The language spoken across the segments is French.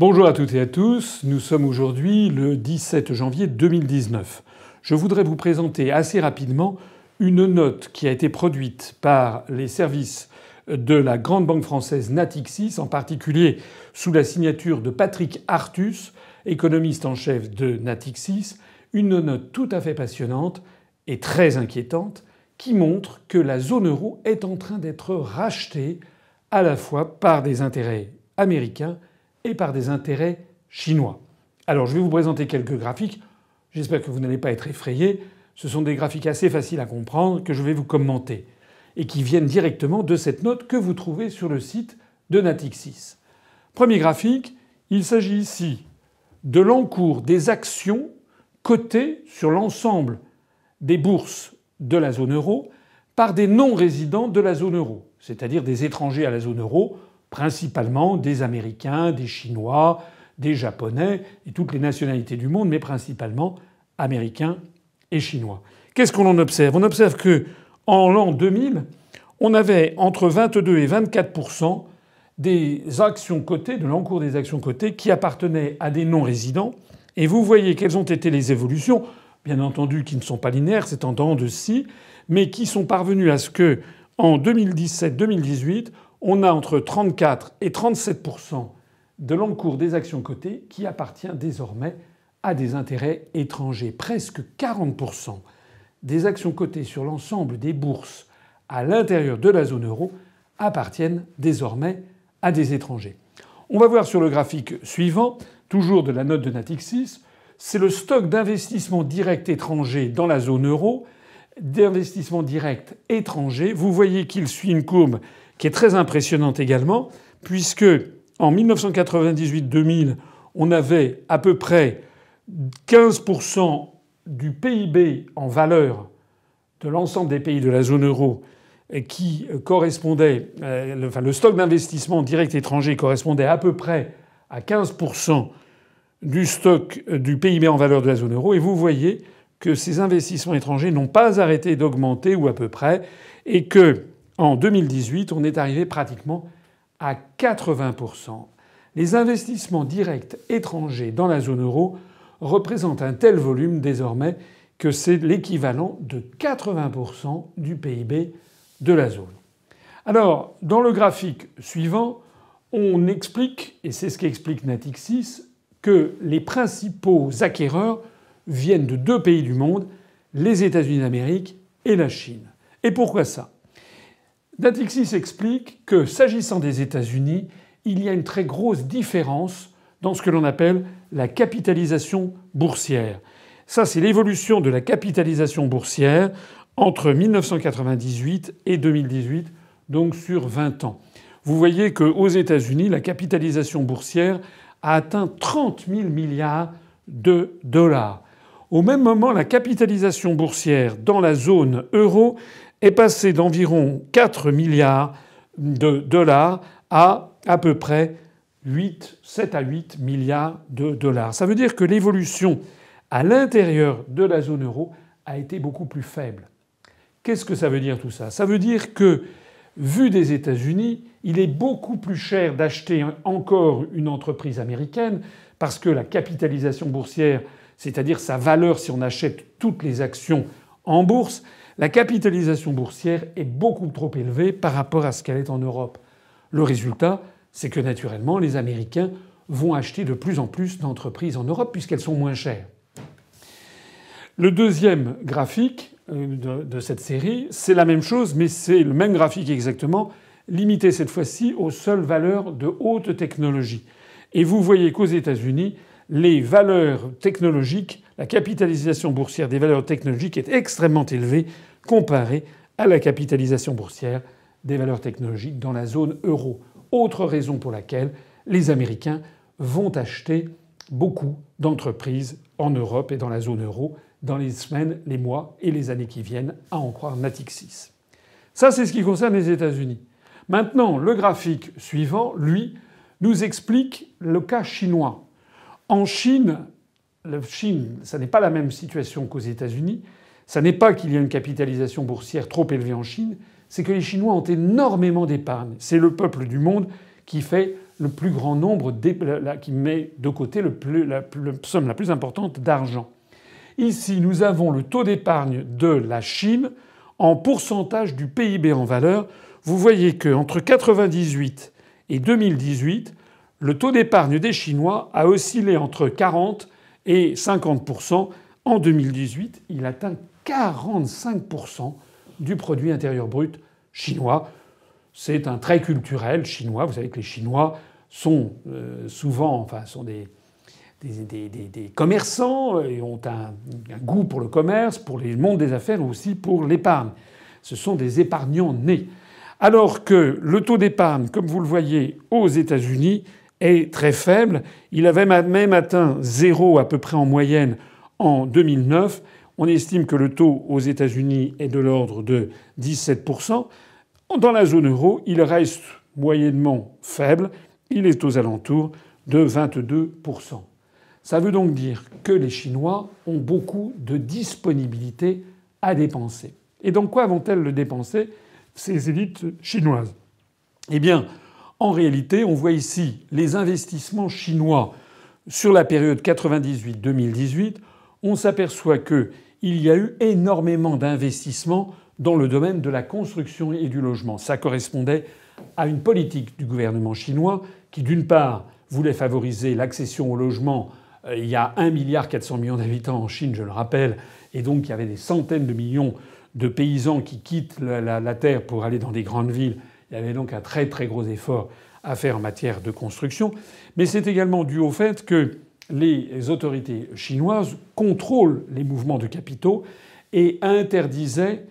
Bonjour à toutes et à tous. Nous sommes aujourd'hui le 17 janvier 2019. Je voudrais vous présenter assez rapidement une note qui a été produite par les services de la grande banque française Natixis, en particulier sous la signature de Patrick Artus, économiste en chef de Natixis, une note tout à fait passionnante et très inquiétante qui montre que la zone euro est en train d'être rachetée à la fois par des intérêts américains et par des intérêts chinois. Alors je vais vous présenter quelques graphiques. J'espère que vous n'allez pas être effrayés. Ce sont des graphiques assez faciles à comprendre que je vais vous commenter et qui viennent directement de cette note que vous trouvez sur le site de Natixis. Premier graphique, il s'agit ici de l'encours des actions cotées sur l'ensemble des bourses de la zone euro par des non-résidents de la zone euro, c'est-à-dire des étrangers à la zone euro, principalement des Américains, des Chinois, des Japonais et toutes les nationalités du monde, mais principalement Américains et Chinois. Qu'est-ce qu'on en observe? On observe que en l'an 2000, on avait entre 22 et 24% des actions cotées, de l'encours des actions cotées, qui appartenaient à des non-résidents. Et vous voyez quelles ont été les évolutions bien entendu qui ne sont pas linéaires, c'est en temps de scie, mais qui sont parvenus à ce que, en 2017-2018, on a entre 34 et 37% de l'encours des actions cotées qui appartient désormais à des intérêts étrangers. Presque 40% des actions cotées sur l'ensemble des bourses à l'intérieur de la zone euro appartiennent désormais à des étrangers. On va voir sur le graphique suivant, toujours de la note de Natixis, c'est le stock d'investissements directs étrangers dans la zone euro, d'investissements directs étrangers. Vous voyez qu'il suit une courbe qui est très impressionnante également, puisque en 1998-2000, on avait à peu près 15% du PIB en valeur de l'ensemble des pays de la zone euro qui correspondait, euh, enfin le stock d'investissement direct étranger correspondait à peu près à 15% du stock euh, du PIB en valeur de la zone euro. Et vous voyez que ces investissements étrangers n'ont pas arrêté d'augmenter, ou à peu près, et que en 2018, on est arrivé pratiquement à 80% Les investissements directs étrangers dans la zone euro représentent un tel volume désormais que c'est l'équivalent de 80% du PIB de la zone. Alors, dans le graphique suivant, on explique, et c'est ce qu'explique Natixis, que les principaux acquéreurs viennent de deux pays du monde, les États-Unis d'Amérique et la Chine. Et pourquoi ça? Natixis explique que s'agissant des États-Unis, il y a une très grosse différence dans ce que l'on appelle la capitalisation boursière. Ça, c'est l'évolution de la capitalisation boursière entre 1998 et 2018, donc sur 20 ans. Vous voyez qu'aux États-Unis, la capitalisation boursière a atteint 30 000 milliards de dollars. Au même moment, la capitalisation boursière dans la zone euro est passée d'environ 4 milliards de dollars à à peu près 8, 7 à 8 milliards de dollars. Ça veut dire que l'évolution à l'intérieur de la zone euro a été beaucoup plus faible. Qu'est-ce que ça veut dire tout ça? Ça veut dire que, vu des États-Unis, il est beaucoup plus cher d'acheter encore une entreprise américaine parce que la capitalisation boursière, c'est-à-dire sa valeur si on achète toutes les actions en bourse, la capitalisation boursière est beaucoup trop élevée par rapport à ce qu'elle est en Europe. Le résultat, c'est que naturellement, les Américains vont acheter de plus en plus d'entreprises en Europe puisqu'elles sont moins chères. Le deuxième graphique euh, de cette série, c'est la même chose, mais c'est le même graphique exactement, limité cette fois-ci aux seules valeurs de haute technologie. Et vous voyez qu'aux États-Unis, les valeurs technologiques, la capitalisation boursière des valeurs technologiques est extrêmement élevée comparée à la capitalisation boursière des valeurs technologiques dans la zone euro. Autre raison pour laquelle les Américains vont acheter beaucoup d'entreprises en Europe et dans la zone euro dans les semaines, les mois et les années qui viennent, à en croire Natixis. Ça, c'est ce qui concerne les États-Unis. Maintenant, le graphique suivant, lui, nous explique le cas chinois. En Chine, la Chine, ça n'est pas la même situation qu'aux États-Unis. Ça n'est pas qu'il y a une capitalisation boursière trop élevée en Chine, c'est que les Chinois ont énormément d'épargne. C'est le peuple du monde qui fait le plus grand nombre, qui met de côté la, somme la plus importante d'argent. Ici, nous avons le taux d'épargne de la Chine en pourcentage du PIB en valeur. Vous voyez qu'entre 1998 et 2018, le taux d'épargne des Chinois a oscillé entre 40 et 50% En 2018, il atteint 45% du produit intérieur brut chinois. C'est un trait culturel chinois. Vous savez que les Chinois sont euh, souvent, enfin, sont des, commerçants et ont un, goût pour le commerce, pour le monde des affaires, aussi pour l'épargne. Ce sont des épargnants nés. Alors que le taux d'épargne, comme vous le voyez aux États-Unis, est très faible. Il avait même atteint zéro à peu près en moyenne en 2009. On estime que le taux aux États-Unis est de l'ordre de 17%. Dans la zone euro, il reste moyennement faible. Il est aux alentours de 22%. Ça veut donc dire que les Chinois ont beaucoup de disponibilité à dépenser. Et donc quoi vont-elles le dépenser, ces élites chinoises? Eh bien, en réalité, on voit ici les investissements chinois sur la période 98-2018. On s'aperçoit qu'il y a eu énormément d'investissements dans le domaine de la construction et du logement. Ça correspondait à une politique du gouvernement chinois qui, d'une part, voulait favoriser l'accession au logement. Euh, il y a 1,4 milliard d'habitants en Chine, je le rappelle, et donc il y avait des centaines de millions de paysans qui quittent la terre pour aller dans des grandes villes il y avait donc un très très gros effort à faire en matière de construction. Mais c'est également dû au fait que les autorités chinoises contrôlent les mouvements de capitaux et interdisaient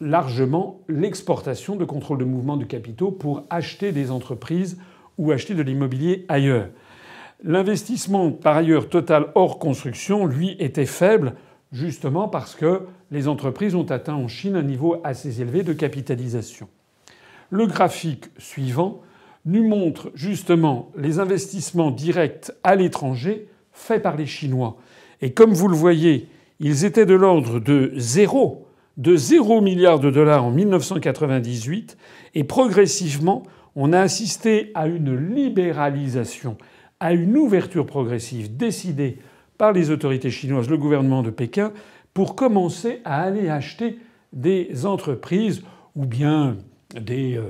largement l'exportation de contrôle de mouvements de capitaux pour acheter des entreprises ou acheter de l'immobilier ailleurs. L'investissement, par ailleurs, total hors construction, lui, était faible, justement parce que les entreprises ont atteint en Chine un niveau assez élevé de capitalisation. Le graphique suivant nous montre justement les investissements directs à l'étranger faits par les Chinois. Et comme vous le voyez, ils étaient de l'ordre de zéro, de zéro milliard de dollars en 1998, et progressivement, on a assisté à une libéralisation, à une ouverture progressive décidée par les autorités chinoises, le gouvernement de Pékin, pour commencer à aller acheter des entreprises ou bien des euh,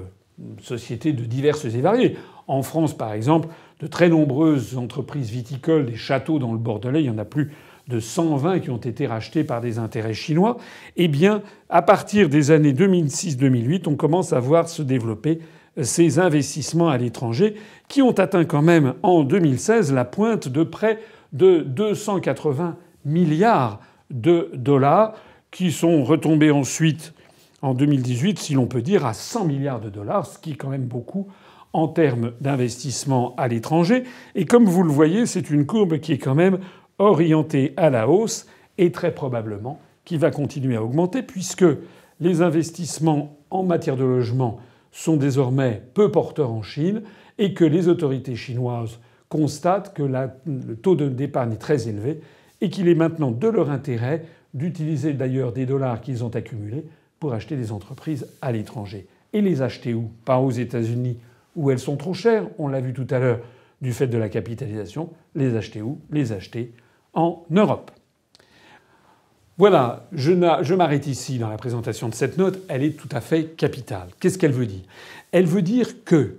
sociétés de diverses et variées. En France, par exemple, de très nombreuses entreprises viticoles, des châteaux dans le Bordelais, il y en a plus de 120 qui ont été rachetés par des intérêts chinois. Eh bien, à partir des années 2006-2008, on commence à voir se développer ces investissements à l'étranger qui ont atteint quand même en 2016 la pointe de près de 280 milliards de dollars qui sont retombés ensuite en 2018, si l'on peut dire, à 100 milliards de dollars, ce qui est quand même beaucoup en termes d'investissement à l'étranger. Et comme vous le voyez, c'est une courbe qui est quand même orientée à la hausse et très probablement qui va continuer à augmenter puisque les investissements en matière de logement sont désormais peu porteurs en Chine et que les autorités chinoises constatent que le taux d'épargne est très élevé et qu'il est maintenant de leur intérêt d'utiliser d'ailleurs des dollars qu'ils ont accumulés pour acheter des entreprises à l'étranger. Et les acheter où? Pas aux États-Unis où elles sont trop chères, on l'a vu tout à l'heure du fait de la capitalisation. Les acheter où? Les acheter en Europe. Voilà, je m'arrête ici dans la présentation de cette note. Elle est tout à fait capitale. Qu'est-ce qu'elle veut dire? Elle veut dire que,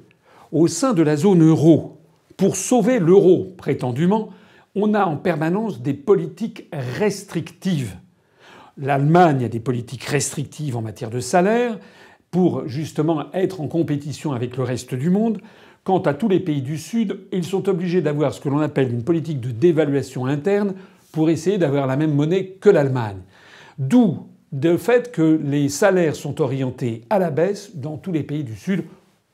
au sein de la zone euro, pour sauver l'euro prétendument, on a en permanence des politiques restrictives L'Allemagne a des politiques restrictives en matière de salaire pour justement être en compétition avec le reste du monde. Quant à tous les pays du Sud, ils sont obligés d'avoir ce que l'on appelle une politique de dévaluation interne pour essayer d'avoir la même monnaie que l'Allemagne. D'où le fait que les salaires sont orientés à la baisse dans tous les pays du Sud.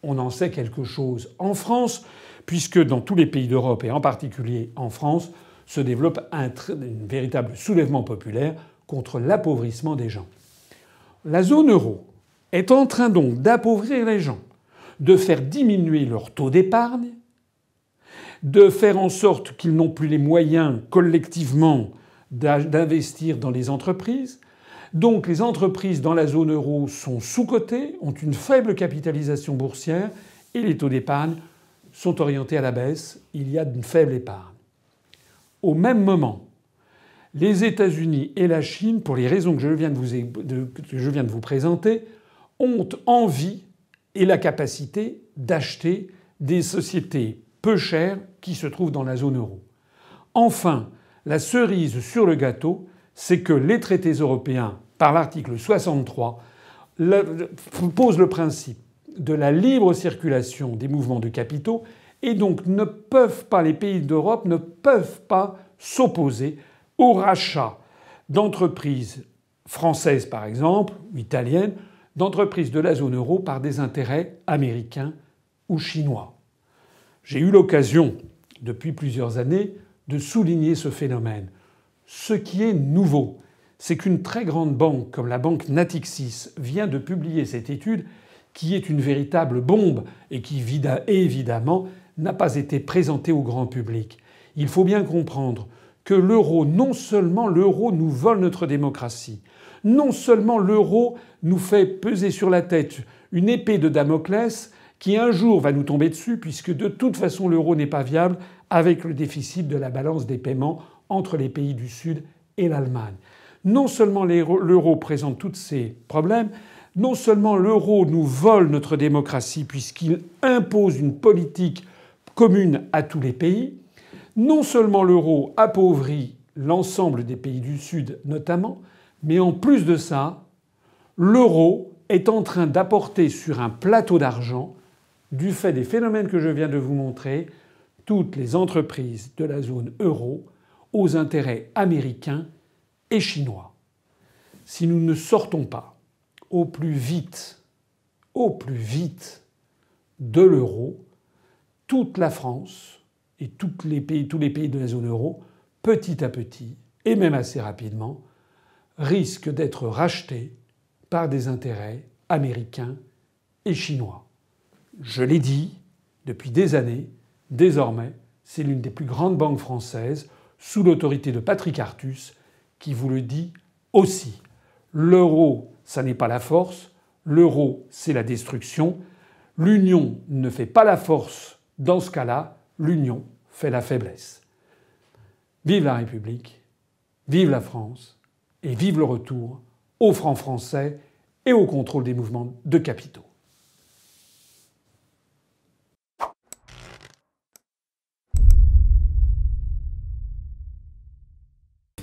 On en sait quelque chose en France, puisque dans tous les pays d'Europe et en particulier en France, se développe un, véritable soulèvement populaire contre l'appauvrissement des gens. La zone euro est en train donc d'appauvrir les gens, de faire diminuer leur taux d'épargne, de faire en sorte qu'ils n'ont plus les moyens collectivement d'investir dans les entreprises. Donc les entreprises dans la zone euro sont sous-cotées, ont une faible capitalisation boursière et les taux d'épargne sont orientés à la baisse, il y a une faible épargne. Au même moment, les États-Unis et la Chine, pour les raisons que je viens de vous, présenter, ont envie et la capacité d'acheter des sociétés peu chères qui se trouvent dans la zone euro. Enfin, la cerise sur le gâteau, c'est que les traités européens, par l'article 63, posent le principe de la libre circulation des mouvements de capitaux et donc ne peuvent pas, les pays d'Europe ne peuvent pas s'opposer au rachat d'entreprises françaises par exemple, ou italiennes, d'entreprises de la zone euro par des intérêts américains ou chinois. J'ai eu l'occasion, depuis plusieurs années, de souligner ce phénomène. Ce qui est nouveau, c'est qu'une très grande banque comme la banque Natixis vient de publier cette étude qui est une véritable bombe et qui évidemment n'a pas été présentée au grand public. Il faut bien comprendre que l'euro, non seulement l'euro nous vole notre démocratie, non seulement l'euro nous fait peser sur la tête une épée de Damoclès qui un jour va nous tomber dessus puisque de toute façon l'euro n'est pas viable avec le déficit de la balance des paiements entre les pays du Sud et l'Allemagne. Non seulement l'euro présente tous ces problèmes, non seulement l'euro nous vole notre démocratie puisqu'il impose une politique commune à tous les pays, non seulement l'euro appauvrit l'ensemble des pays du Sud notamment, mais en plus de ça, l'euro est en train d'apporter sur un plateau d'argent, du fait des phénomènes que je viens de vous montrer, toutes les entreprises de la zone euro aux intérêts américains et chinois. Si nous ne sortons pas au plus vite, au plus vite de l'euro, toute la France et tous les pays de la zone euro, petit à petit, et même assez rapidement, risquent d'être rachetés par des intérêts américains et chinois. Je l'ai dit depuis des années, désormais, c'est l'une des plus grandes banques françaises, sous l'autorité de Patrick Artus, qui vous le dit aussi. L'euro, ça n'est pas la force, l'euro, c'est la destruction. L'union ne fait pas la force dans ce cas-là, l'union fait la faiblesse. Vive la République, vive la France et vive le retour au franc français et au contrôle des mouvements de capitaux.